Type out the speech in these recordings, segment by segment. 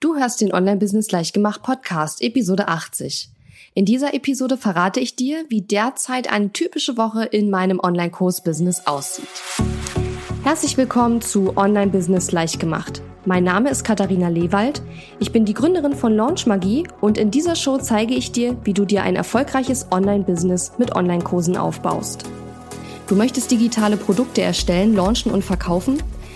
Du hörst den Online-Business Leichtgemacht Podcast, Episode 80. In dieser Episode verrate ich dir, wie derzeit eine typische Woche in meinem Online-Kurs-Business aussieht. Herzlich willkommen zu Online-Business Leichtgemacht. Mein Name ist Katharina Lewald. Ich bin die Gründerin von Launch Magie und in dieser Show zeige ich dir, wie du dir ein erfolgreiches Online-Business mit Online-Kursen aufbaust. Du möchtest digitale Produkte erstellen, launchen und verkaufen?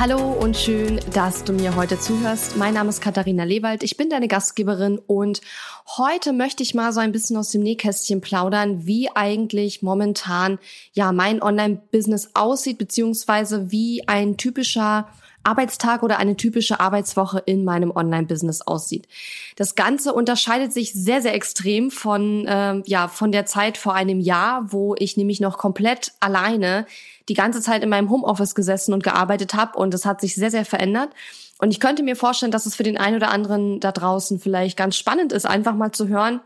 Hallo und schön, dass du mir heute zuhörst. Mein Name ist Katharina Lewald, ich bin deine Gastgeberin und heute möchte ich mal so ein bisschen aus dem Nähkästchen plaudern, wie eigentlich momentan ja mein Online-Business aussieht, beziehungsweise wie ein typischer Arbeitstag oder eine typische Arbeitswoche in meinem Online-Business aussieht. Das Ganze unterscheidet sich sehr, sehr extrem von, äh, ja, von der Zeit vor einem Jahr, wo ich nämlich noch komplett alleine die ganze Zeit in meinem Homeoffice gesessen und gearbeitet habe und es hat sich sehr, sehr verändert. Und ich könnte mir vorstellen, dass es für den einen oder anderen da draußen vielleicht ganz spannend ist, einfach mal zu hören,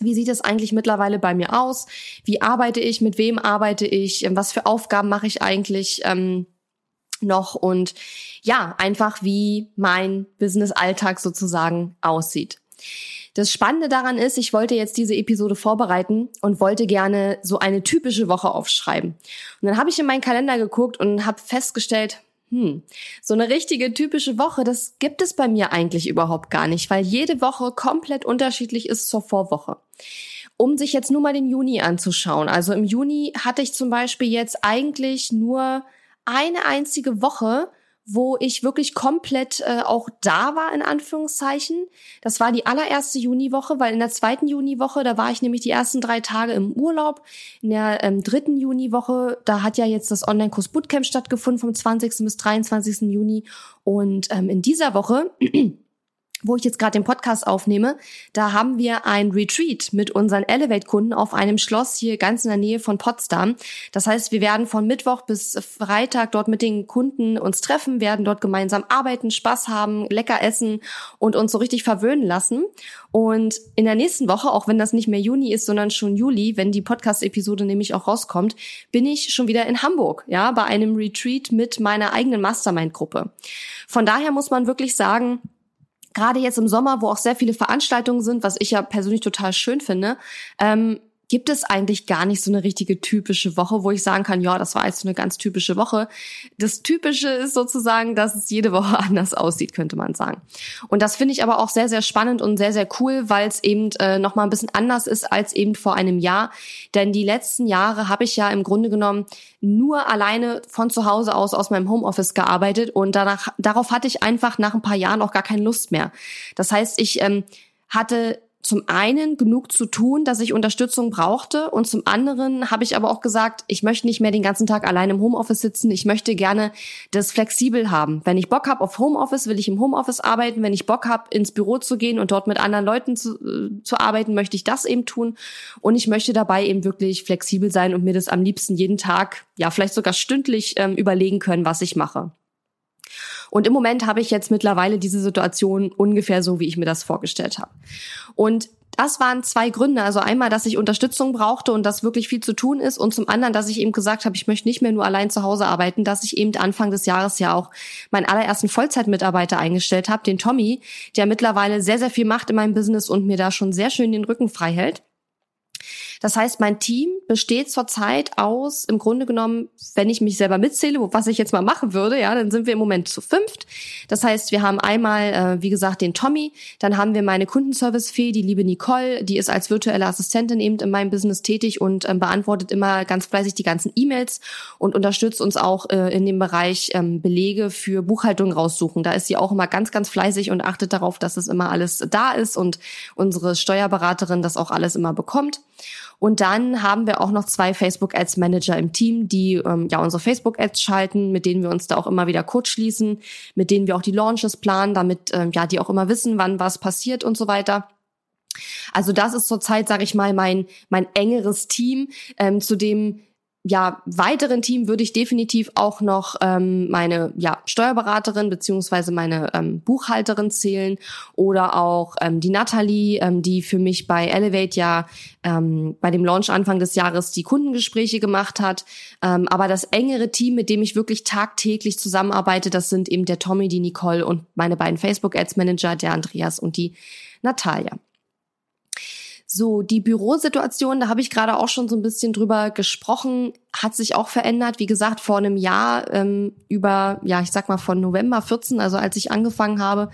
wie sieht es eigentlich mittlerweile bei mir aus? Wie arbeite ich? Mit wem arbeite ich? Was für Aufgaben mache ich eigentlich? Ähm, noch und ja, einfach wie mein Business-Alltag sozusagen aussieht. Das Spannende daran ist, ich wollte jetzt diese Episode vorbereiten und wollte gerne so eine typische Woche aufschreiben. Und dann habe ich in meinen Kalender geguckt und habe festgestellt, hm, so eine richtige typische Woche, das gibt es bei mir eigentlich überhaupt gar nicht, weil jede Woche komplett unterschiedlich ist zur Vorwoche. Um sich jetzt nur mal den Juni anzuschauen. Also im Juni hatte ich zum Beispiel jetzt eigentlich nur eine einzige Woche, wo ich wirklich komplett äh, auch da war, in Anführungszeichen. Das war die allererste Juniwoche, weil in der zweiten Juniwoche, da war ich nämlich die ersten drei Tage im Urlaub. In der ähm, dritten Juniwoche, da hat ja jetzt das Online-Kurs Bootcamp stattgefunden vom 20. bis 23. Juni. Und ähm, in dieser Woche wo ich jetzt gerade den Podcast aufnehme, da haben wir ein Retreat mit unseren Elevate-Kunden auf einem Schloss hier ganz in der Nähe von Potsdam. Das heißt, wir werden von Mittwoch bis Freitag dort mit den Kunden uns treffen, werden dort gemeinsam arbeiten, Spaß haben, lecker essen und uns so richtig verwöhnen lassen. Und in der nächsten Woche, auch wenn das nicht mehr Juni ist, sondern schon Juli, wenn die Podcast-Episode nämlich auch rauskommt, bin ich schon wieder in Hamburg, ja, bei einem Retreat mit meiner eigenen Mastermind-Gruppe. Von daher muss man wirklich sagen, gerade jetzt im Sommer, wo auch sehr viele Veranstaltungen sind, was ich ja persönlich total schön finde, ähm, gibt es eigentlich gar nicht so eine richtige typische Woche, wo ich sagen kann, ja, das war jetzt so eine ganz typische Woche. Das Typische ist sozusagen, dass es jede Woche anders aussieht, könnte man sagen. Und das finde ich aber auch sehr, sehr spannend und sehr, sehr cool, weil es eben äh, nochmal ein bisschen anders ist als eben vor einem Jahr. Denn die letzten Jahre habe ich ja im Grunde genommen nur alleine von zu Hause aus aus meinem Homeoffice gearbeitet und danach, darauf hatte ich einfach nach ein paar Jahren auch gar keine Lust mehr. Das heißt, ich ähm, hatte zum einen genug zu tun, dass ich Unterstützung brauchte und zum anderen habe ich aber auch gesagt, ich möchte nicht mehr den ganzen Tag allein im Homeoffice sitzen. Ich möchte gerne das flexibel haben. Wenn ich Bock habe auf Homeoffice, will ich im Homeoffice arbeiten. Wenn ich Bock habe, ins Büro zu gehen und dort mit anderen Leuten zu, äh, zu arbeiten, möchte ich das eben tun. Und ich möchte dabei eben wirklich flexibel sein und mir das am liebsten jeden Tag, ja vielleicht sogar stündlich ähm, überlegen können, was ich mache. Und im Moment habe ich jetzt mittlerweile diese Situation ungefähr so, wie ich mir das vorgestellt habe. Und das waren zwei Gründe. Also einmal, dass ich Unterstützung brauchte und dass wirklich viel zu tun ist. Und zum anderen, dass ich eben gesagt habe, ich möchte nicht mehr nur allein zu Hause arbeiten, dass ich eben Anfang des Jahres ja auch meinen allerersten Vollzeitmitarbeiter eingestellt habe, den Tommy, der mittlerweile sehr, sehr viel macht in meinem Business und mir da schon sehr schön den Rücken frei hält. Das heißt, mein Team besteht zurzeit aus, im Grunde genommen, wenn ich mich selber mitzähle, was ich jetzt mal machen würde, ja, dann sind wir im Moment zu fünft. Das heißt, wir haben einmal, äh, wie gesagt, den Tommy, dann haben wir meine Kundenservice-Fee, die liebe Nicole, die ist als virtuelle Assistentin eben in meinem Business tätig und ähm, beantwortet immer ganz fleißig die ganzen E-Mails und unterstützt uns auch äh, in dem Bereich ähm, Belege für Buchhaltung raussuchen. Da ist sie auch immer ganz, ganz fleißig und achtet darauf, dass es immer alles da ist und unsere Steuerberaterin das auch alles immer bekommt. Und dann haben wir auch noch zwei Facebook Ads Manager im Team, die ähm, ja unsere Facebook Ads schalten, mit denen wir uns da auch immer wieder kurz schließen, mit denen wir auch die Launches planen, damit ähm, ja die auch immer wissen, wann was passiert und so weiter. Also das ist zurzeit, sage ich mal, mein mein engeres Team, ähm, zu dem ja, weiteren Team würde ich definitiv auch noch ähm, meine ja, Steuerberaterin beziehungsweise meine ähm, Buchhalterin zählen oder auch ähm, die Natalie, ähm, die für mich bei Elevate ja ähm, bei dem Launch Anfang des Jahres die Kundengespräche gemacht hat. Ähm, aber das engere Team, mit dem ich wirklich tagtäglich zusammenarbeite, das sind eben der Tommy, die Nicole und meine beiden Facebook Ads Manager, der Andreas und die Natalia. So, die Bürosituation, da habe ich gerade auch schon so ein bisschen drüber gesprochen, hat sich auch verändert. Wie gesagt, vor einem Jahr ähm, über, ja, ich sag mal von November 14, also als ich angefangen habe,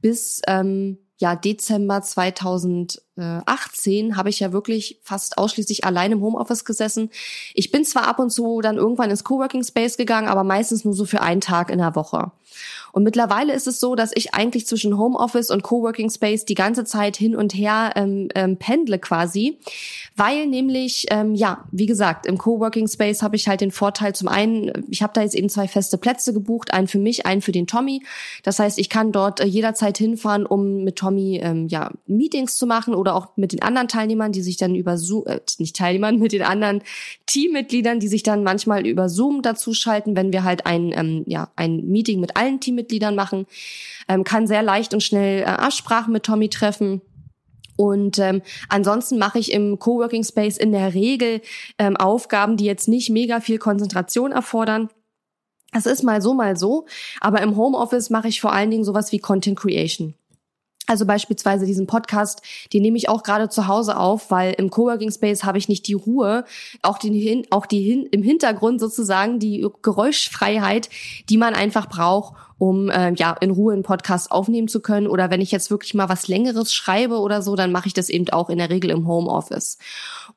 bis ähm, ja Dezember 2018 habe ich ja wirklich fast ausschließlich allein im Homeoffice gesessen. Ich bin zwar ab und zu dann irgendwann ins Coworking Space gegangen, aber meistens nur so für einen Tag in der Woche. Und mittlerweile ist es so, dass ich eigentlich zwischen Homeoffice und Coworking Space die ganze Zeit hin und her ähm, ähm, pendle quasi, weil nämlich, ähm, ja, wie gesagt, im Coworking Space habe ich halt den Vorteil zum einen, ich habe da jetzt eben zwei feste Plätze gebucht, einen für mich, einen für den Tommy. Das heißt, ich kann dort äh, jederzeit hinfahren, um mit Tommy ähm, ja Meetings zu machen oder auch mit den anderen Teilnehmern, die sich dann über Zoom, äh, nicht Teilnehmern, mit den anderen Teammitgliedern, die sich dann manchmal über Zoom dazu schalten, wenn wir halt ein ähm, ja ein Meeting mit allen Teammitgliedern machen, ähm, kann sehr leicht und schnell äh, Absprachen mit Tommy treffen. Und ähm, ansonsten mache ich im Coworking Space in der Regel ähm, Aufgaben, die jetzt nicht mega viel Konzentration erfordern. Das ist mal so, mal so. Aber im Homeoffice mache ich vor allen Dingen sowas wie Content Creation. Also beispielsweise diesen Podcast, den nehme ich auch gerade zu Hause auf, weil im Coworking Space habe ich nicht die Ruhe, auch die, auch die hin, im Hintergrund sozusagen die Geräuschfreiheit, die man einfach braucht, um äh, ja in Ruhe einen Podcast aufnehmen zu können. Oder wenn ich jetzt wirklich mal was Längeres schreibe oder so, dann mache ich das eben auch in der Regel im Homeoffice.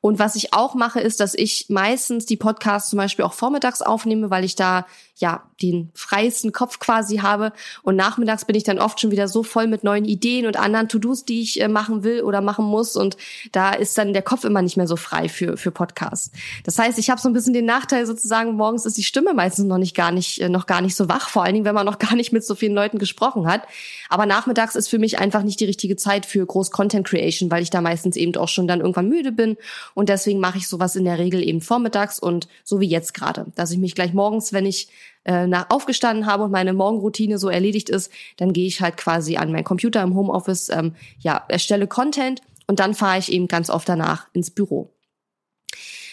Und was ich auch mache, ist, dass ich meistens die Podcasts zum Beispiel auch vormittags aufnehme, weil ich da ja den freiesten Kopf quasi habe. Und nachmittags bin ich dann oft schon wieder so voll mit neuen Ideen und anderen To-Dos, die ich äh, machen will oder machen muss. Und da ist dann der Kopf immer nicht mehr so frei für, für Podcasts. Das heißt, ich habe so ein bisschen den Nachteil sozusagen, morgens ist die Stimme meistens noch nicht gar nicht, äh, noch gar nicht so wach, vor allen Dingen, wenn man noch gar nicht mit so vielen Leuten gesprochen hat. Aber nachmittags ist für mich einfach nicht die richtige Zeit für groß Content Creation, weil ich da meistens eben auch schon dann irgendwann müde bin. Und deswegen mache ich sowas in der Regel eben vormittags und so wie jetzt gerade, dass ich mich gleich morgens, wenn ich äh, nach aufgestanden habe und meine Morgenroutine so erledigt ist, dann gehe ich halt quasi an meinen Computer im Homeoffice, ähm, ja, erstelle Content und dann fahre ich eben ganz oft danach ins Büro.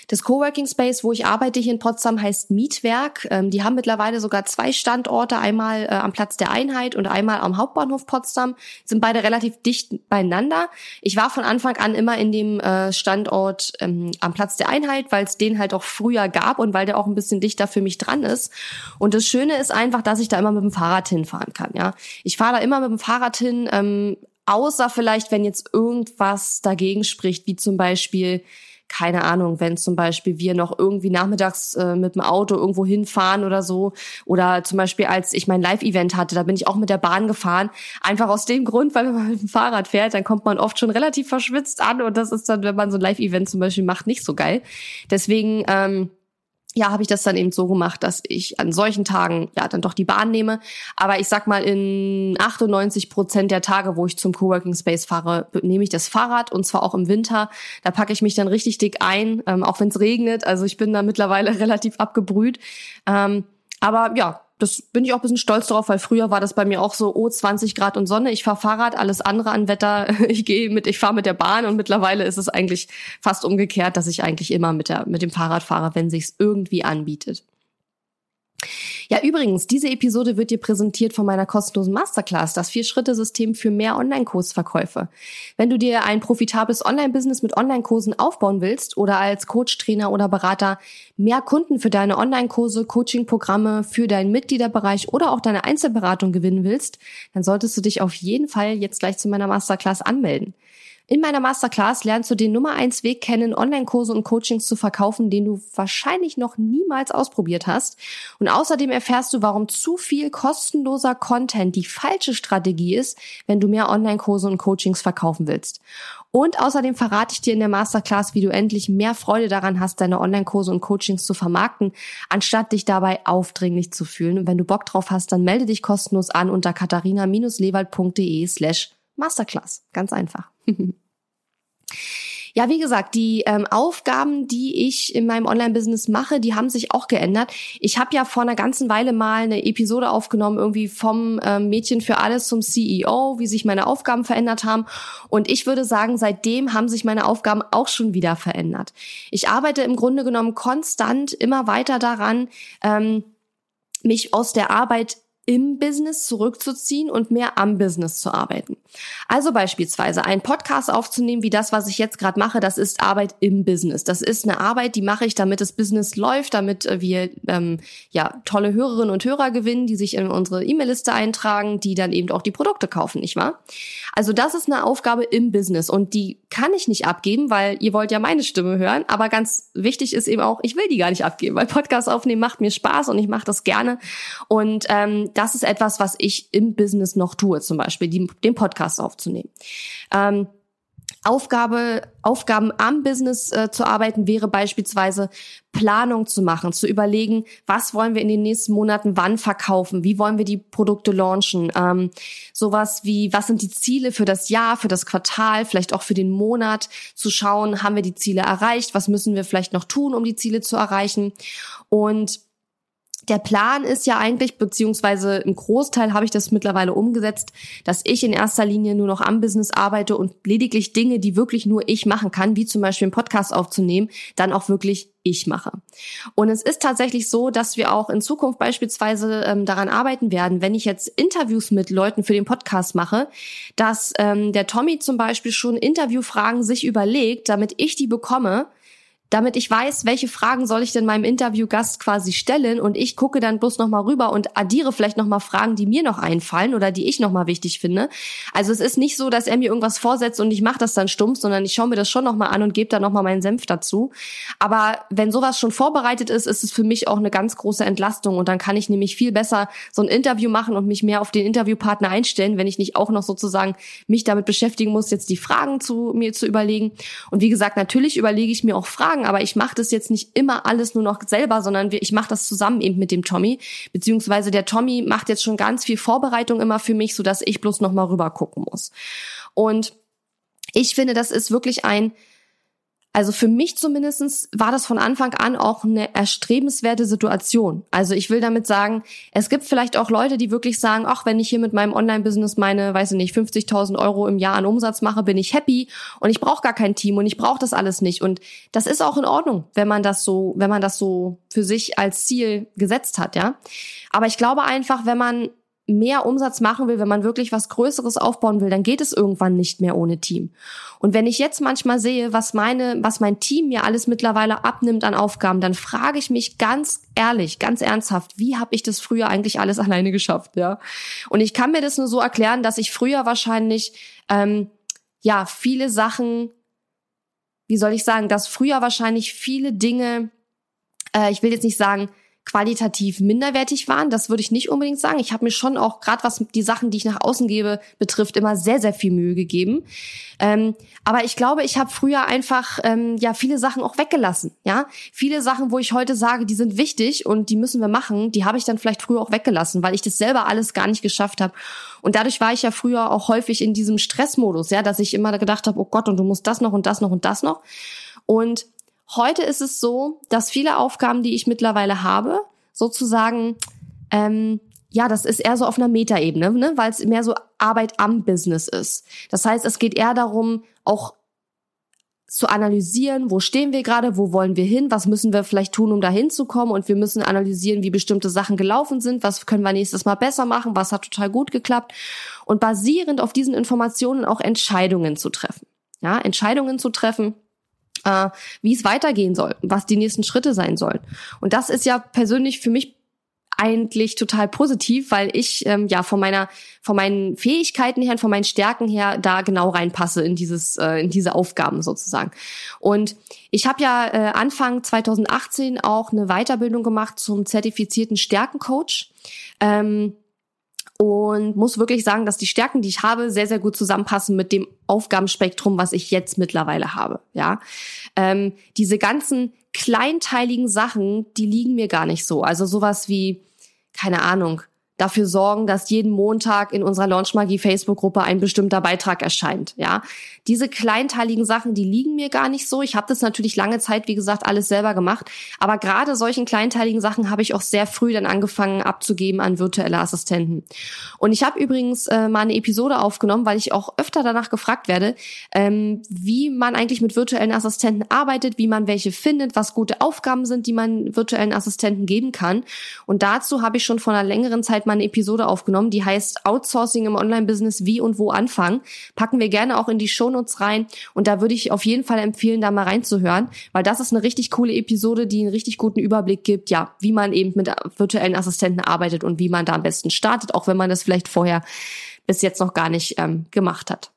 Das Coworking Space, wo ich arbeite hier in Potsdam, heißt Mietwerk. Ähm, die haben mittlerweile sogar zwei Standorte, einmal äh, am Platz der Einheit und einmal am Hauptbahnhof Potsdam. Sind beide relativ dicht beieinander. Ich war von Anfang an immer in dem äh, Standort ähm, am Platz der Einheit, weil es den halt auch früher gab und weil der auch ein bisschen dichter für mich dran ist. Und das Schöne ist einfach, dass ich da immer mit dem Fahrrad hinfahren kann. Ja, ich fahre da immer mit dem Fahrrad hin. Ähm, außer vielleicht, wenn jetzt irgendwas dagegen spricht, wie zum Beispiel keine Ahnung, wenn zum Beispiel wir noch irgendwie nachmittags äh, mit dem Auto irgendwo hinfahren oder so. Oder zum Beispiel, als ich mein Live-Event hatte, da bin ich auch mit der Bahn gefahren. Einfach aus dem Grund, weil wenn man mit dem Fahrrad fährt, dann kommt man oft schon relativ verschwitzt an und das ist dann, wenn man so ein Live-Event zum Beispiel macht, nicht so geil. Deswegen, ähm, ja, habe ich das dann eben so gemacht, dass ich an solchen Tagen ja dann doch die Bahn nehme. Aber ich sag mal, in 98 Prozent der Tage, wo ich zum Coworking Space fahre, nehme ich das Fahrrad und zwar auch im Winter. Da packe ich mich dann richtig dick ein, ähm, auch wenn es regnet. Also ich bin da mittlerweile relativ abgebrüht. Ähm, aber ja, das bin ich auch ein bisschen stolz drauf, weil früher war das bei mir auch so, oh, 20 Grad und Sonne, ich fahre Fahrrad, alles andere an Wetter, ich gehe mit, ich fahre mit der Bahn und mittlerweile ist es eigentlich fast umgekehrt, dass ich eigentlich immer mit der mit dem Fahrrad fahre, wenn sich's irgendwie anbietet. Ja, übrigens, diese Episode wird dir präsentiert von meiner kostenlosen Masterclass, das Vier-Schritte-System für mehr Online-Kursverkäufe. Wenn du dir ein profitables Online-Business mit Online-Kursen aufbauen willst oder als Coach, Trainer oder Berater mehr Kunden für deine Online-Kurse, Coaching-Programme, für deinen Mitgliederbereich oder auch deine Einzelberatung gewinnen willst, dann solltest du dich auf jeden Fall jetzt gleich zu meiner Masterclass anmelden. In meiner Masterclass lernst du den Nummer eins Weg kennen, Online-Kurse und Coachings zu verkaufen, den du wahrscheinlich noch niemals ausprobiert hast. Und außerdem erfährst du, warum zu viel kostenloser Content die falsche Strategie ist, wenn du mehr Online-Kurse und Coachings verkaufen willst. Und außerdem verrate ich dir in der Masterclass, wie du endlich mehr Freude daran hast, deine Online-Kurse und Coachings zu vermarkten, anstatt dich dabei aufdringlich zu fühlen. Und wenn du Bock drauf hast, dann melde dich kostenlos an unter katharina-lewald.de slash Masterclass. Ganz einfach. Ja, wie gesagt, die ähm, Aufgaben, die ich in meinem Online-Business mache, die haben sich auch geändert. Ich habe ja vor einer ganzen Weile mal eine Episode aufgenommen, irgendwie vom ähm, Mädchen für alles zum CEO, wie sich meine Aufgaben verändert haben. Und ich würde sagen, seitdem haben sich meine Aufgaben auch schon wieder verändert. Ich arbeite im Grunde genommen konstant immer weiter daran, ähm, mich aus der Arbeit im Business zurückzuziehen und mehr am Business zu arbeiten. Also beispielsweise ein Podcast aufzunehmen, wie das, was ich jetzt gerade mache, das ist Arbeit im Business. Das ist eine Arbeit, die mache ich, damit das Business läuft, damit äh, wir ähm, ja tolle Hörerinnen und Hörer gewinnen, die sich in unsere E-Mail-Liste eintragen, die dann eben auch die Produkte kaufen, nicht wahr? Also das ist eine Aufgabe im Business und die kann ich nicht abgeben, weil ihr wollt ja meine Stimme hören. Aber ganz wichtig ist eben auch, ich will die gar nicht abgeben, weil Podcast aufnehmen macht mir Spaß und ich mache das gerne und ähm, das ist etwas, was ich im Business noch tue, zum Beispiel die, den Podcast aufzunehmen. Ähm, Aufgabe, Aufgaben am Business äh, zu arbeiten wäre beispielsweise Planung zu machen, zu überlegen, was wollen wir in den nächsten Monaten wann verkaufen, wie wollen wir die Produkte launchen, ähm, sowas wie, was sind die Ziele für das Jahr, für das Quartal, vielleicht auch für den Monat, zu schauen, haben wir die Ziele erreicht, was müssen wir vielleicht noch tun, um die Ziele zu erreichen. Und der Plan ist ja eigentlich, beziehungsweise im Großteil habe ich das mittlerweile umgesetzt, dass ich in erster Linie nur noch am Business arbeite und lediglich Dinge, die wirklich nur ich machen kann, wie zum Beispiel einen Podcast aufzunehmen, dann auch wirklich ich mache. Und es ist tatsächlich so, dass wir auch in Zukunft beispielsweise ähm, daran arbeiten werden, wenn ich jetzt Interviews mit Leuten für den Podcast mache, dass ähm, der Tommy zum Beispiel schon Interviewfragen sich überlegt, damit ich die bekomme, damit ich weiß, welche Fragen soll ich denn meinem Interviewgast quasi stellen und ich gucke dann bloß noch mal rüber und addiere vielleicht noch mal Fragen, die mir noch einfallen oder die ich noch mal wichtig finde. Also es ist nicht so, dass er mir irgendwas vorsetzt und ich mache das dann stumpf, sondern ich schaue mir das schon noch mal an und gebe dann noch mal meinen Senf dazu. Aber wenn sowas schon vorbereitet ist, ist es für mich auch eine ganz große Entlastung und dann kann ich nämlich viel besser so ein Interview machen und mich mehr auf den Interviewpartner einstellen, wenn ich nicht auch noch sozusagen mich damit beschäftigen muss, jetzt die Fragen zu mir zu überlegen. Und wie gesagt, natürlich überlege ich mir auch Fragen sagen, aber ich mache das jetzt nicht immer alles nur noch selber, sondern ich mache das zusammen eben mit dem Tommy. Beziehungsweise der Tommy macht jetzt schon ganz viel Vorbereitung immer für mich, sodass ich bloß noch mal rüber gucken muss. Und ich finde, das ist wirklich ein also für mich zumindestens war das von Anfang an auch eine erstrebenswerte Situation. Also ich will damit sagen, es gibt vielleicht auch Leute, die wirklich sagen, ach, wenn ich hier mit meinem Online-Business meine, weiß ich nicht, 50.000 Euro im Jahr an Umsatz mache, bin ich happy und ich brauche gar kein Team und ich brauche das alles nicht. Und das ist auch in Ordnung, wenn man das so, wenn man das so für sich als Ziel gesetzt hat, ja. Aber ich glaube einfach, wenn man mehr Umsatz machen will, wenn man wirklich was Größeres aufbauen will, dann geht es irgendwann nicht mehr ohne Team. Und wenn ich jetzt manchmal sehe, was meine, was mein Team mir alles mittlerweile abnimmt an Aufgaben, dann frage ich mich ganz ehrlich, ganz ernsthaft, wie habe ich das früher eigentlich alles alleine geschafft, ja? Und ich kann mir das nur so erklären, dass ich früher wahrscheinlich ähm, ja viele Sachen, wie soll ich sagen, dass früher wahrscheinlich viele Dinge, äh, ich will jetzt nicht sagen qualitativ minderwertig waren. Das würde ich nicht unbedingt sagen. Ich habe mir schon auch, gerade was die Sachen, die ich nach außen gebe, betrifft, immer sehr, sehr viel Mühe gegeben. Ähm, aber ich glaube, ich habe früher einfach ähm, ja viele Sachen auch weggelassen. Ja, viele Sachen, wo ich heute sage, die sind wichtig und die müssen wir machen, die habe ich dann vielleicht früher auch weggelassen, weil ich das selber alles gar nicht geschafft habe. Und dadurch war ich ja früher auch häufig in diesem Stressmodus, ja, dass ich immer gedacht habe, oh Gott, und du musst das noch und das noch und das noch. Und Heute ist es so, dass viele Aufgaben, die ich mittlerweile habe, sozusagen, ähm, ja, das ist eher so auf einer Metaebene, ne? weil es mehr so Arbeit am Business ist. Das heißt, es geht eher darum, auch zu analysieren, wo stehen wir gerade, wo wollen wir hin, was müssen wir vielleicht tun, um da hinzukommen und wir müssen analysieren, wie bestimmte Sachen gelaufen sind, was können wir nächstes Mal besser machen, was hat total gut geklappt und basierend auf diesen Informationen auch Entscheidungen zu treffen. Ja, Entscheidungen zu treffen, äh, wie es weitergehen soll, was die nächsten Schritte sein sollen. Und das ist ja persönlich für mich eigentlich total positiv, weil ich ähm, ja von meiner von meinen Fähigkeiten her, von meinen Stärken her da genau reinpasse in dieses äh, in diese Aufgaben sozusagen. Und ich habe ja äh, Anfang 2018 auch eine Weiterbildung gemacht zum zertifizierten Stärkencoach. Ähm, und muss wirklich sagen, dass die Stärken, die ich habe, sehr, sehr gut zusammenpassen mit dem Aufgabenspektrum, was ich jetzt mittlerweile habe. Ja, ähm, diese ganzen kleinteiligen Sachen, die liegen mir gar nicht so. Also sowas wie, keine Ahnung, dafür sorgen, dass jeden Montag in unserer Launchmagie Facebook-Gruppe ein bestimmter Beitrag erscheint. Ja, diese kleinteiligen Sachen, die liegen mir gar nicht so. Ich habe das natürlich lange Zeit, wie gesagt, alles selber gemacht. Aber gerade solchen kleinteiligen Sachen habe ich auch sehr früh dann angefangen abzugeben an virtuelle Assistenten. Und ich habe übrigens äh, mal eine Episode aufgenommen, weil ich auch öfter danach gefragt werde, ähm, wie man eigentlich mit virtuellen Assistenten arbeitet, wie man welche findet, was gute Aufgaben sind, die man virtuellen Assistenten geben kann. Und dazu habe ich schon vor einer längeren Zeit mal eine Episode aufgenommen, die heißt Outsourcing im Online-Business, wie und wo anfangen. Packen wir gerne auch in die Shownotes rein und da würde ich auf jeden Fall empfehlen, da mal reinzuhören, weil das ist eine richtig coole Episode, die einen richtig guten Überblick gibt, ja, wie man eben mit virtuellen Assistenten arbeitet und wie man da am besten startet, auch wenn man das vielleicht vorher bis jetzt noch gar nicht ähm, gemacht hat.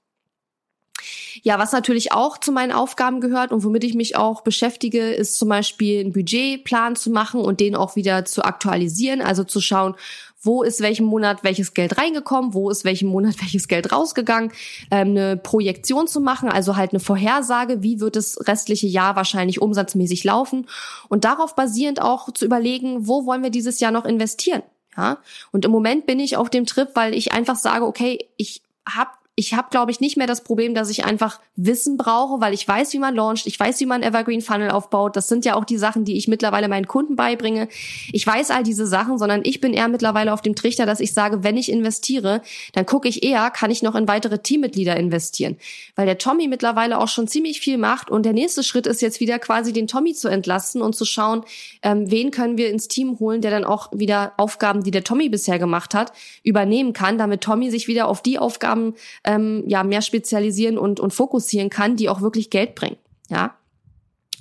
Ja, was natürlich auch zu meinen Aufgaben gehört und womit ich mich auch beschäftige, ist zum Beispiel einen Budgetplan zu machen und den auch wieder zu aktualisieren, also zu schauen, wo ist welchen Monat welches Geld reingekommen, wo ist welchen Monat welches Geld rausgegangen, ähm, eine Projektion zu machen, also halt eine Vorhersage, wie wird das restliche Jahr wahrscheinlich umsatzmäßig laufen und darauf basierend auch zu überlegen, wo wollen wir dieses Jahr noch investieren. Ja? Und im Moment bin ich auf dem Trip, weil ich einfach sage, okay, ich habe ich habe, glaube ich, nicht mehr das Problem, dass ich einfach Wissen brauche, weil ich weiß, wie man launcht, ich weiß, wie man Evergreen Funnel aufbaut. Das sind ja auch die Sachen, die ich mittlerweile meinen Kunden beibringe. Ich weiß all diese Sachen, sondern ich bin eher mittlerweile auf dem Trichter, dass ich sage, wenn ich investiere, dann gucke ich eher, kann ich noch in weitere Teammitglieder investieren. Weil der Tommy mittlerweile auch schon ziemlich viel macht und der nächste Schritt ist jetzt wieder quasi den Tommy zu entlasten und zu schauen, ähm, wen können wir ins Team holen, der dann auch wieder Aufgaben, die der Tommy bisher gemacht hat, übernehmen kann, damit Tommy sich wieder auf die Aufgaben ähm, ja mehr spezialisieren und, und fokussieren kann, die auch wirklich Geld bringen. Ja.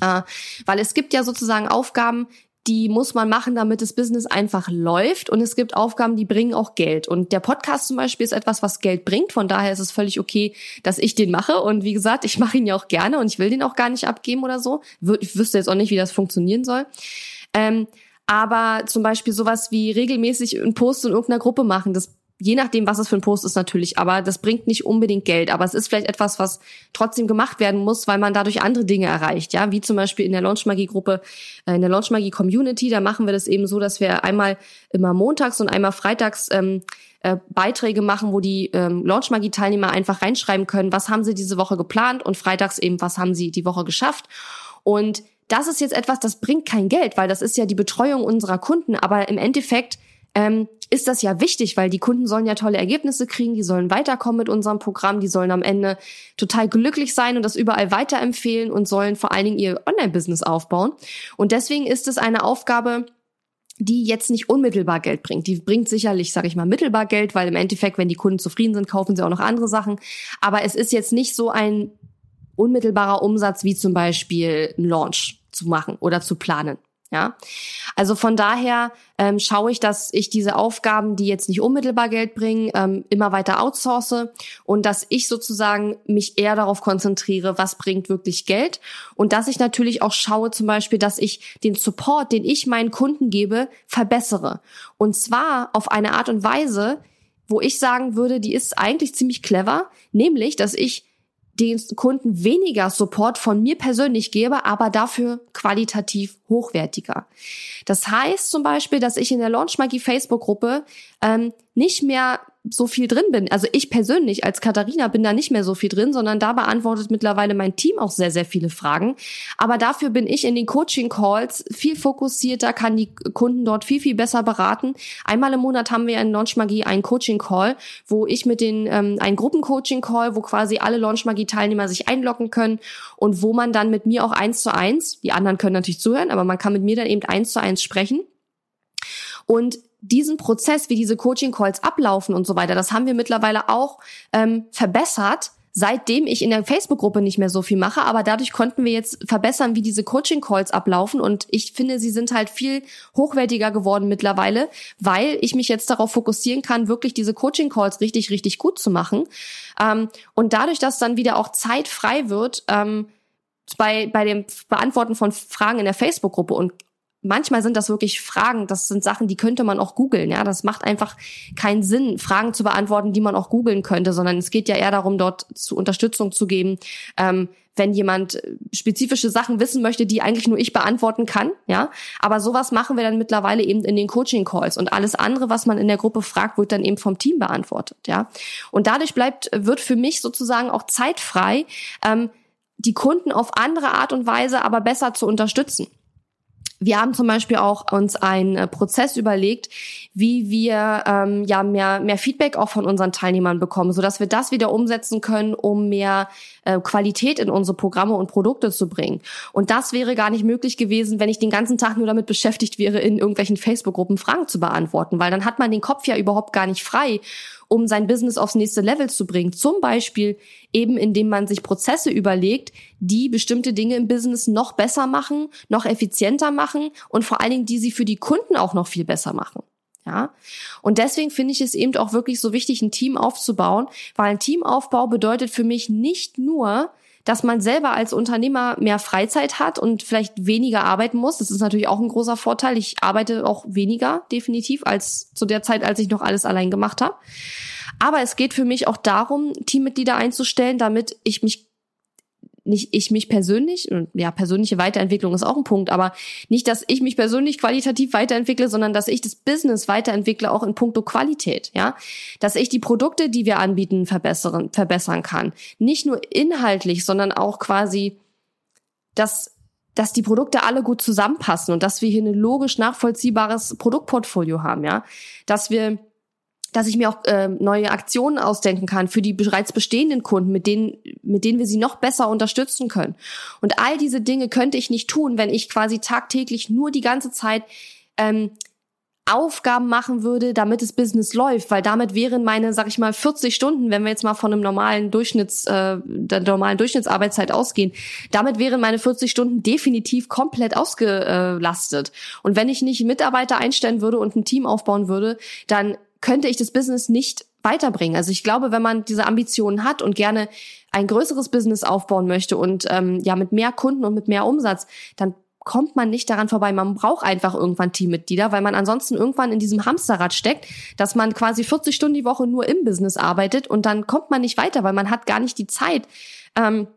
Äh, weil es gibt ja sozusagen Aufgaben, die muss man machen, damit das Business einfach läuft. Und es gibt Aufgaben, die bringen auch Geld. Und der Podcast zum Beispiel ist etwas, was Geld bringt. Von daher ist es völlig okay, dass ich den mache. Und wie gesagt, ich mache ihn ja auch gerne und ich will den auch gar nicht abgeben oder so. Ich wüsste jetzt auch nicht, wie das funktionieren soll. Ähm, aber zum Beispiel sowas wie regelmäßig einen Post in irgendeiner Gruppe machen, das je nachdem, was es für ein Post ist natürlich, aber das bringt nicht unbedingt Geld. Aber es ist vielleicht etwas, was trotzdem gemacht werden muss, weil man dadurch andere Dinge erreicht. Ja, wie zum Beispiel in der Launchmagie-Gruppe, äh, in der Launchmagie-Community, da machen wir das eben so, dass wir einmal immer montags und einmal freitags ähm, äh, Beiträge machen, wo die ähm, Launchmagie-Teilnehmer einfach reinschreiben können, was haben sie diese Woche geplant und freitags eben, was haben sie die Woche geschafft. Und das ist jetzt etwas, das bringt kein Geld, weil das ist ja die Betreuung unserer Kunden, aber im Endeffekt ähm, ist das ja wichtig, weil die Kunden sollen ja tolle Ergebnisse kriegen, die sollen weiterkommen mit unserem Programm, die sollen am Ende total glücklich sein und das überall weiterempfehlen und sollen vor allen Dingen ihr Online-Business aufbauen. Und deswegen ist es eine Aufgabe, die jetzt nicht unmittelbar Geld bringt. Die bringt sicherlich, sage ich mal, mittelbar Geld, weil im Endeffekt, wenn die Kunden zufrieden sind, kaufen sie auch noch andere Sachen. Aber es ist jetzt nicht so ein unmittelbarer Umsatz wie zum Beispiel ein Launch zu machen oder zu planen. Ja, also von daher ähm, schaue ich, dass ich diese Aufgaben, die jetzt nicht unmittelbar Geld bringen, ähm, immer weiter outsource und dass ich sozusagen mich eher darauf konzentriere, was bringt wirklich Geld. Und dass ich natürlich auch schaue, zum Beispiel, dass ich den Support, den ich meinen Kunden gebe, verbessere. Und zwar auf eine Art und Weise, wo ich sagen würde, die ist eigentlich ziemlich clever, nämlich, dass ich den Kunden weniger Support von mir persönlich gebe, aber dafür qualitativ hochwertiger. Das heißt zum Beispiel, dass ich in der Launchmagie Facebook-Gruppe ähm, nicht mehr so viel drin bin. Also ich persönlich als Katharina bin da nicht mehr so viel drin, sondern da beantwortet mittlerweile mein Team auch sehr, sehr viele Fragen. Aber dafür bin ich in den Coaching-Calls viel fokussierter, kann die Kunden dort viel, viel besser beraten. Einmal im Monat haben wir in Launchmagie einen Coaching-Call, wo ich mit den, ähm, einen Gruppen-Coaching-Call, wo quasi alle Launchmagie-Teilnehmer sich einloggen können und wo man dann mit mir auch eins zu eins, die anderen können natürlich zuhören, aber man kann mit mir dann eben eins zu eins sprechen. Und diesen Prozess, wie diese Coaching-Calls ablaufen und so weiter, das haben wir mittlerweile auch ähm, verbessert, seitdem ich in der Facebook-Gruppe nicht mehr so viel mache. Aber dadurch konnten wir jetzt verbessern, wie diese Coaching-Calls ablaufen. Und ich finde, sie sind halt viel hochwertiger geworden mittlerweile, weil ich mich jetzt darauf fokussieren kann, wirklich diese Coaching-Calls richtig, richtig gut zu machen. Ähm, und dadurch, dass dann wieder auch Zeit frei wird, ähm, bei, bei dem Beantworten von Fragen in der Facebook-Gruppe und manchmal sind das wirklich Fragen, das sind Sachen, die könnte man auch googeln, ja. Das macht einfach keinen Sinn, Fragen zu beantworten, die man auch googeln könnte, sondern es geht ja eher darum, dort zu Unterstützung zu geben, ähm, wenn jemand spezifische Sachen wissen möchte, die eigentlich nur ich beantworten kann, ja. Aber sowas machen wir dann mittlerweile eben in den Coaching-Calls und alles andere, was man in der Gruppe fragt, wird dann eben vom Team beantwortet, ja. Und dadurch bleibt, wird für mich sozusagen auch Zeit frei, ähm, die Kunden auf andere Art und Weise aber besser zu unterstützen. Wir haben zum Beispiel auch uns einen äh, Prozess überlegt, wie wir ähm, ja mehr mehr Feedback auch von unseren Teilnehmern bekommen, so dass wir das wieder umsetzen können, um mehr äh, Qualität in unsere Programme und Produkte zu bringen. Und das wäre gar nicht möglich gewesen, wenn ich den ganzen Tag nur damit beschäftigt wäre, in irgendwelchen Facebook-Gruppen Fragen zu beantworten, weil dann hat man den Kopf ja überhaupt gar nicht frei um sein Business aufs nächste Level zu bringen. Zum Beispiel eben, indem man sich Prozesse überlegt, die bestimmte Dinge im Business noch besser machen, noch effizienter machen und vor allen Dingen, die sie für die Kunden auch noch viel besser machen. Ja. Und deswegen finde ich es eben auch wirklich so wichtig, ein Team aufzubauen, weil ein Teamaufbau bedeutet für mich nicht nur, dass man selber als Unternehmer mehr Freizeit hat und vielleicht weniger arbeiten muss. Das ist natürlich auch ein großer Vorteil. Ich arbeite auch weniger definitiv als zu der Zeit, als ich noch alles allein gemacht habe. Aber es geht für mich auch darum, Teammitglieder einzustellen, damit ich mich nicht ich mich persönlich, und ja, persönliche Weiterentwicklung ist auch ein Punkt, aber nicht, dass ich mich persönlich qualitativ weiterentwickle, sondern dass ich das Business weiterentwickle, auch in puncto Qualität, ja. Dass ich die Produkte, die wir anbieten, verbessern, verbessern kann. Nicht nur inhaltlich, sondern auch quasi, dass dass die Produkte alle gut zusammenpassen und dass wir hier ein logisch nachvollziehbares Produktportfolio haben, ja. Dass wir dass ich mir auch äh, neue Aktionen ausdenken kann für die bereits bestehenden Kunden, mit denen, mit denen wir sie noch besser unterstützen können. Und all diese Dinge könnte ich nicht tun, wenn ich quasi tagtäglich nur die ganze Zeit ähm, Aufgaben machen würde, damit das Business läuft, weil damit wären meine, sag ich mal, 40 Stunden, wenn wir jetzt mal von einem normalen Durchschnitts, äh, der normalen Durchschnittsarbeitszeit ausgehen, damit wären meine 40 Stunden definitiv komplett ausgelastet. Und wenn ich nicht Mitarbeiter einstellen würde und ein Team aufbauen würde, dann könnte ich das Business nicht weiterbringen. Also ich glaube, wenn man diese Ambitionen hat und gerne ein größeres Business aufbauen möchte und ähm, ja mit mehr Kunden und mit mehr Umsatz, dann kommt man nicht daran vorbei. Man braucht einfach irgendwann Teammitglieder, weil man ansonsten irgendwann in diesem Hamsterrad steckt, dass man quasi 40 Stunden die Woche nur im Business arbeitet und dann kommt man nicht weiter, weil man hat gar nicht die Zeit ähm,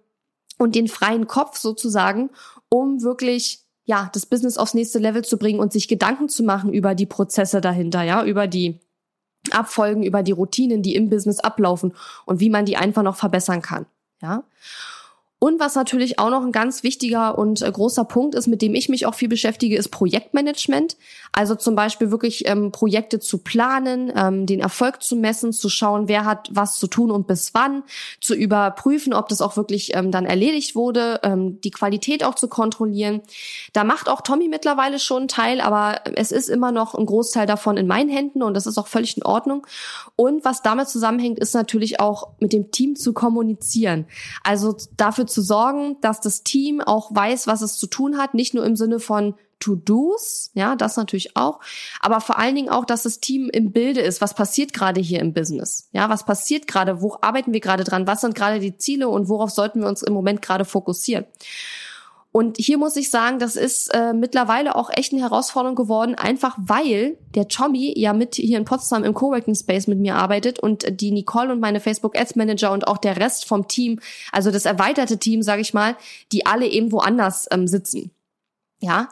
und den freien Kopf sozusagen, um wirklich ja das Business aufs nächste Level zu bringen und sich Gedanken zu machen über die Prozesse dahinter, ja, über die Abfolgen über die Routinen, die im Business ablaufen und wie man die einfach noch verbessern kann. Ja. Und was natürlich auch noch ein ganz wichtiger und äh, großer Punkt ist, mit dem ich mich auch viel beschäftige, ist Projektmanagement. Also zum Beispiel wirklich ähm, Projekte zu planen, ähm, den Erfolg zu messen, zu schauen, wer hat was zu tun und bis wann, zu überprüfen, ob das auch wirklich ähm, dann erledigt wurde, ähm, die Qualität auch zu kontrollieren. Da macht auch Tommy mittlerweile schon einen Teil, aber es ist immer noch ein Großteil davon in meinen Händen und das ist auch völlig in Ordnung. Und was damit zusammenhängt, ist natürlich auch mit dem Team zu kommunizieren. Also dafür zu sorgen, dass das Team auch weiß, was es zu tun hat, nicht nur im Sinne von To-Dos, ja, das natürlich auch, aber vor allen Dingen auch, dass das Team im Bilde ist, was passiert gerade hier im Business, ja, was passiert gerade, wo arbeiten wir gerade dran, was sind gerade die Ziele und worauf sollten wir uns im Moment gerade fokussieren. Und hier muss ich sagen, das ist äh, mittlerweile auch echt eine Herausforderung geworden, einfach weil der Tommy ja mit hier in Potsdam im Coworking Space mit mir arbeitet und die Nicole und meine Facebook Ads Manager und auch der Rest vom Team, also das erweiterte Team, sage ich mal, die alle eben woanders ähm, sitzen. Ja,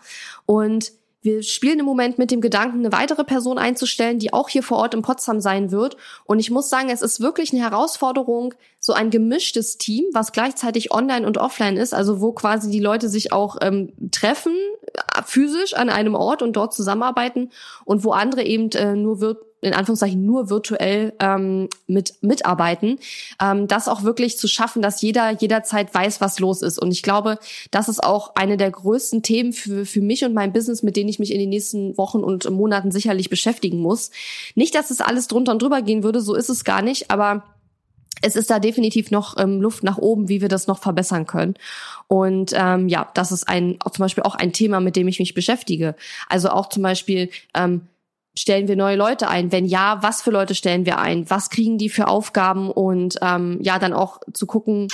und wir spielen im Moment mit dem Gedanken, eine weitere Person einzustellen, die auch hier vor Ort in Potsdam sein wird. Und ich muss sagen, es ist wirklich eine Herausforderung, so ein gemischtes Team, was gleichzeitig online und offline ist, also wo quasi die Leute sich auch ähm, treffen, äh, physisch an einem Ort und dort zusammenarbeiten und wo andere eben äh, nur wird in Anführungszeichen nur virtuell ähm, mit mitarbeiten, ähm, das auch wirklich zu schaffen, dass jeder jederzeit weiß, was los ist. Und ich glaube, das ist auch eine der größten Themen für, für mich und mein Business, mit denen ich mich in den nächsten Wochen und Monaten sicherlich beschäftigen muss. Nicht, dass es alles drunter und drüber gehen würde, so ist es gar nicht, aber es ist da definitiv noch ähm, Luft nach oben, wie wir das noch verbessern können. Und ähm, ja, das ist ein zum Beispiel auch ein Thema, mit dem ich mich beschäftige. Also auch zum Beispiel ähm, stellen wir neue Leute ein? Wenn ja, was für Leute stellen wir ein? Was kriegen die für Aufgaben? Und ähm, ja, dann auch zu gucken,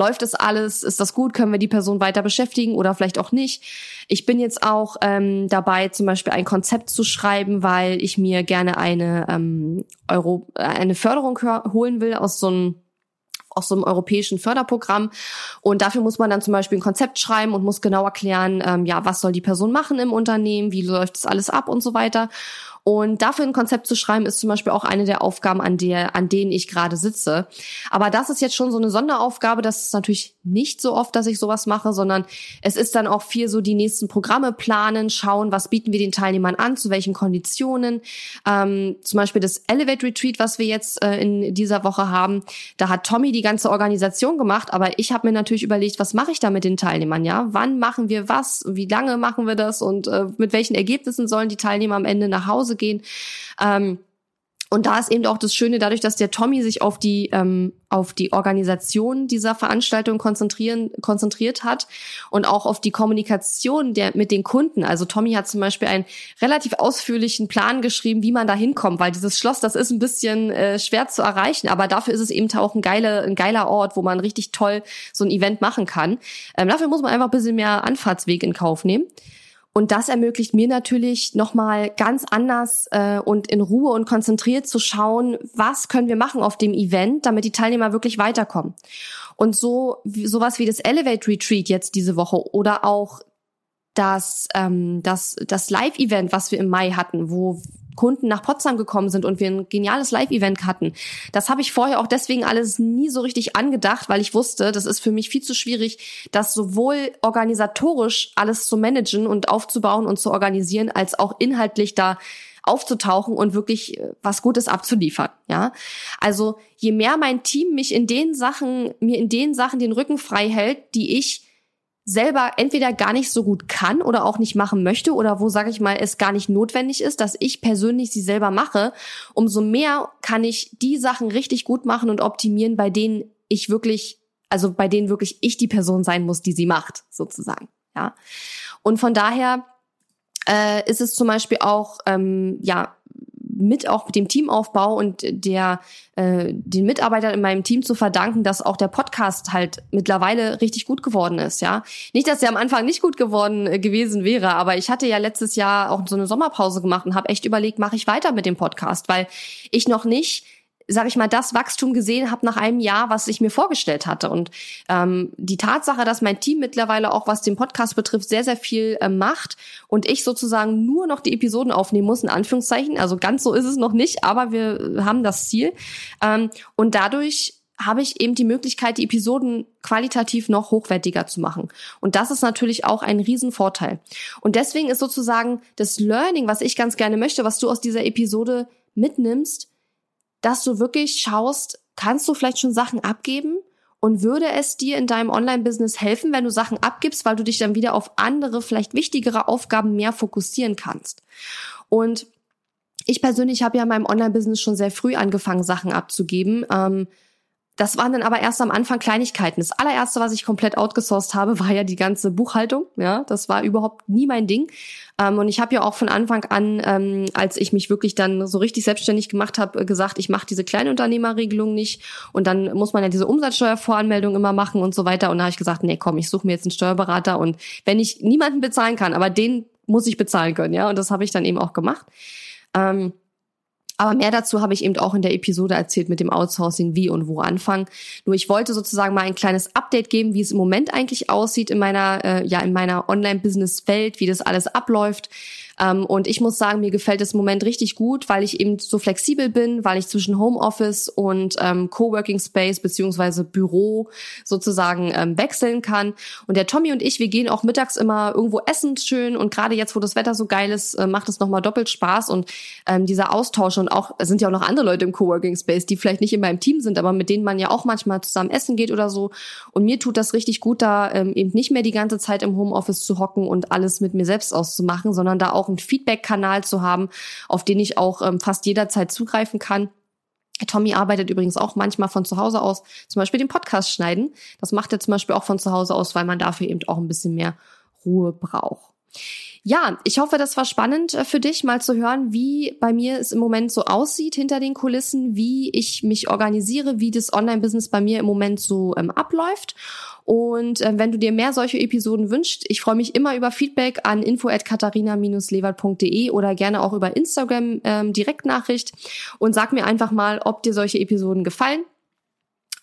Läuft es alles? Ist das gut? Können wir die Person weiter beschäftigen oder vielleicht auch nicht? Ich bin jetzt auch ähm, dabei, zum Beispiel ein Konzept zu schreiben, weil ich mir gerne eine ähm, Euro, eine Förderung holen will aus so einem aus so einem europäischen Förderprogramm. Und dafür muss man dann zum Beispiel ein Konzept schreiben und muss genau erklären, ähm, ja, was soll die Person machen im Unternehmen, wie läuft das alles ab und so weiter. Und dafür ein Konzept zu schreiben, ist zum Beispiel auch eine der Aufgaben, an der, an denen ich gerade sitze. Aber das ist jetzt schon so eine Sonderaufgabe. Das ist natürlich nicht so oft, dass ich sowas mache, sondern es ist dann auch viel so die nächsten Programme planen, schauen, was bieten wir den Teilnehmern an, zu welchen Konditionen. Ähm, zum Beispiel das Elevate Retreat, was wir jetzt äh, in dieser Woche haben. Da hat Tommy die ganze Organisation gemacht, aber ich habe mir natürlich überlegt, was mache ich da mit den Teilnehmern? Ja, wann machen wir was? Wie lange machen wir das? Und äh, mit welchen Ergebnissen sollen die Teilnehmer am Ende nach Hause gehen. Ähm, und da ist eben auch das Schöne, dadurch, dass der Tommy sich auf die ähm, auf die Organisation dieser Veranstaltung konzentrieren konzentriert hat und auch auf die Kommunikation der mit den Kunden. Also Tommy hat zum Beispiel einen relativ ausführlichen Plan geschrieben, wie man da hinkommt, weil dieses Schloss, das ist ein bisschen äh, schwer zu erreichen, aber dafür ist es eben auch ein geiler ein geiler Ort, wo man richtig toll so ein Event machen kann. Ähm, dafür muss man einfach ein bisschen mehr Anfahrtsweg in Kauf nehmen. Und das ermöglicht mir natürlich nochmal ganz anders äh, und in Ruhe und konzentriert zu schauen, was können wir machen auf dem Event, damit die Teilnehmer wirklich weiterkommen. Und so sowas wie das Elevate Retreat jetzt diese Woche oder auch das, ähm, das, das Live-Event, was wir im Mai hatten, wo Kunden nach Potsdam gekommen sind und wir ein geniales Live-Event hatten. Das habe ich vorher auch deswegen alles nie so richtig angedacht, weil ich wusste, das ist für mich viel zu schwierig, das sowohl organisatorisch alles zu managen und aufzubauen und zu organisieren, als auch inhaltlich da aufzutauchen und wirklich äh, was Gutes abzuliefern, ja. Also, je mehr mein Team mich in den Sachen, mir in den Sachen den Rücken frei hält, die ich selber entweder gar nicht so gut kann oder auch nicht machen möchte oder wo, sage ich mal, es gar nicht notwendig ist, dass ich persönlich sie selber mache, umso mehr kann ich die Sachen richtig gut machen und optimieren, bei denen ich wirklich, also bei denen wirklich ich die Person sein muss, die sie macht, sozusagen. Ja. Und von daher äh, ist es zum Beispiel auch, ähm, ja, mit auch dem Teamaufbau und der äh, den Mitarbeitern in meinem Team zu verdanken, dass auch der Podcast halt mittlerweile richtig gut geworden ist, ja. Nicht, dass er am Anfang nicht gut geworden äh, gewesen wäre, aber ich hatte ja letztes Jahr auch so eine Sommerpause gemacht und habe echt überlegt, mache ich weiter mit dem Podcast, weil ich noch nicht sage ich mal, das Wachstum gesehen habe nach einem Jahr, was ich mir vorgestellt hatte. Und ähm, die Tatsache, dass mein Team mittlerweile auch, was den Podcast betrifft, sehr, sehr viel äh, macht und ich sozusagen nur noch die Episoden aufnehmen muss, in Anführungszeichen. Also ganz so ist es noch nicht, aber wir haben das Ziel. Ähm, und dadurch habe ich eben die Möglichkeit, die Episoden qualitativ noch hochwertiger zu machen. Und das ist natürlich auch ein Riesenvorteil. Und deswegen ist sozusagen das Learning, was ich ganz gerne möchte, was du aus dieser Episode mitnimmst, dass du wirklich schaust, kannst du vielleicht schon Sachen abgeben? Und würde es dir in deinem Online-Business helfen, wenn du Sachen abgibst, weil du dich dann wieder auf andere, vielleicht wichtigere Aufgaben mehr fokussieren kannst? Und ich persönlich habe ja in meinem Online-Business schon sehr früh angefangen, Sachen abzugeben. Ähm, das waren dann aber erst am Anfang Kleinigkeiten. Das allererste, was ich komplett outgesourced habe, war ja die ganze Buchhaltung. Ja, das war überhaupt nie mein Ding. Ähm, und ich habe ja auch von Anfang an, ähm, als ich mich wirklich dann so richtig selbstständig gemacht habe, gesagt, ich mache diese Kleinunternehmerregelung nicht. Und dann muss man ja diese Umsatzsteuervoranmeldung immer machen und so weiter. Und da habe ich gesagt, nee, komm, ich suche mir jetzt einen Steuerberater. Und wenn ich niemanden bezahlen kann, aber den muss ich bezahlen können, ja. Und das habe ich dann eben auch gemacht. Ähm, aber mehr dazu habe ich eben auch in der Episode erzählt mit dem Outsourcing, wie und wo anfangen. Nur ich wollte sozusagen mal ein kleines Update geben, wie es im Moment eigentlich aussieht in meiner, äh, ja, in meiner Online-Business-Welt, wie das alles abläuft. Ähm, und ich muss sagen, mir gefällt im Moment richtig gut, weil ich eben so flexibel bin, weil ich zwischen Homeoffice und ähm, Coworking Space beziehungsweise Büro sozusagen ähm, wechseln kann. Und der Tommy und ich, wir gehen auch mittags immer irgendwo essen schön und gerade jetzt, wo das Wetter so geil ist, äh, macht es nochmal doppelt Spaß und ähm, dieser Austausch und auch, sind ja auch noch andere Leute im Coworking Space, die vielleicht nicht in meinem Team sind, aber mit denen man ja auch manchmal zusammen essen geht oder so. Und mir tut das richtig gut, da ähm, eben nicht mehr die ganze Zeit im Homeoffice zu hocken und alles mit mir selbst auszumachen, sondern da auch einen Feedback-Kanal zu haben, auf den ich auch ähm, fast jederzeit zugreifen kann. Tommy arbeitet übrigens auch manchmal von zu Hause aus, zum Beispiel den Podcast schneiden. Das macht er zum Beispiel auch von zu Hause aus, weil man dafür eben auch ein bisschen mehr Ruhe braucht. Ja, ich hoffe, das war spannend äh, für dich, mal zu hören, wie bei mir es im Moment so aussieht hinter den Kulissen, wie ich mich organisiere, wie das Online-Business bei mir im Moment so ähm, abläuft. Und äh, wenn du dir mehr solche Episoden wünschst, ich freue mich immer über Feedback an info@katharina-lewald.de oder gerne auch über Instagram ähm, Direktnachricht und sag mir einfach mal, ob dir solche Episoden gefallen.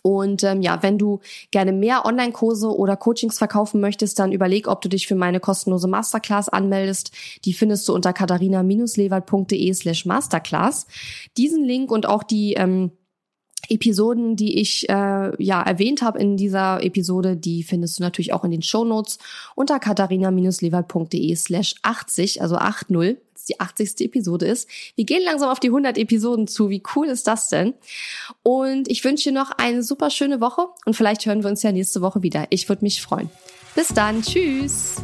Und ähm, ja, wenn du gerne mehr Online-Kurse oder Coachings verkaufen möchtest, dann überleg, ob du dich für meine kostenlose Masterclass anmeldest. Die findest du unter katharina-lewald.de slash masterclass. Diesen Link und auch die ähm, Episoden, die ich äh, ja erwähnt habe in dieser Episode, die findest du natürlich auch in den Show Notes unter katharina-lewald.de slash 80, also 80 die 80. Episode ist. Wir gehen langsam auf die 100 Episoden zu. Wie cool ist das denn? Und ich wünsche dir noch eine super schöne Woche und vielleicht hören wir uns ja nächste Woche wieder. Ich würde mich freuen. Bis dann. Tschüss.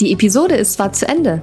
Die Episode ist zwar zu Ende,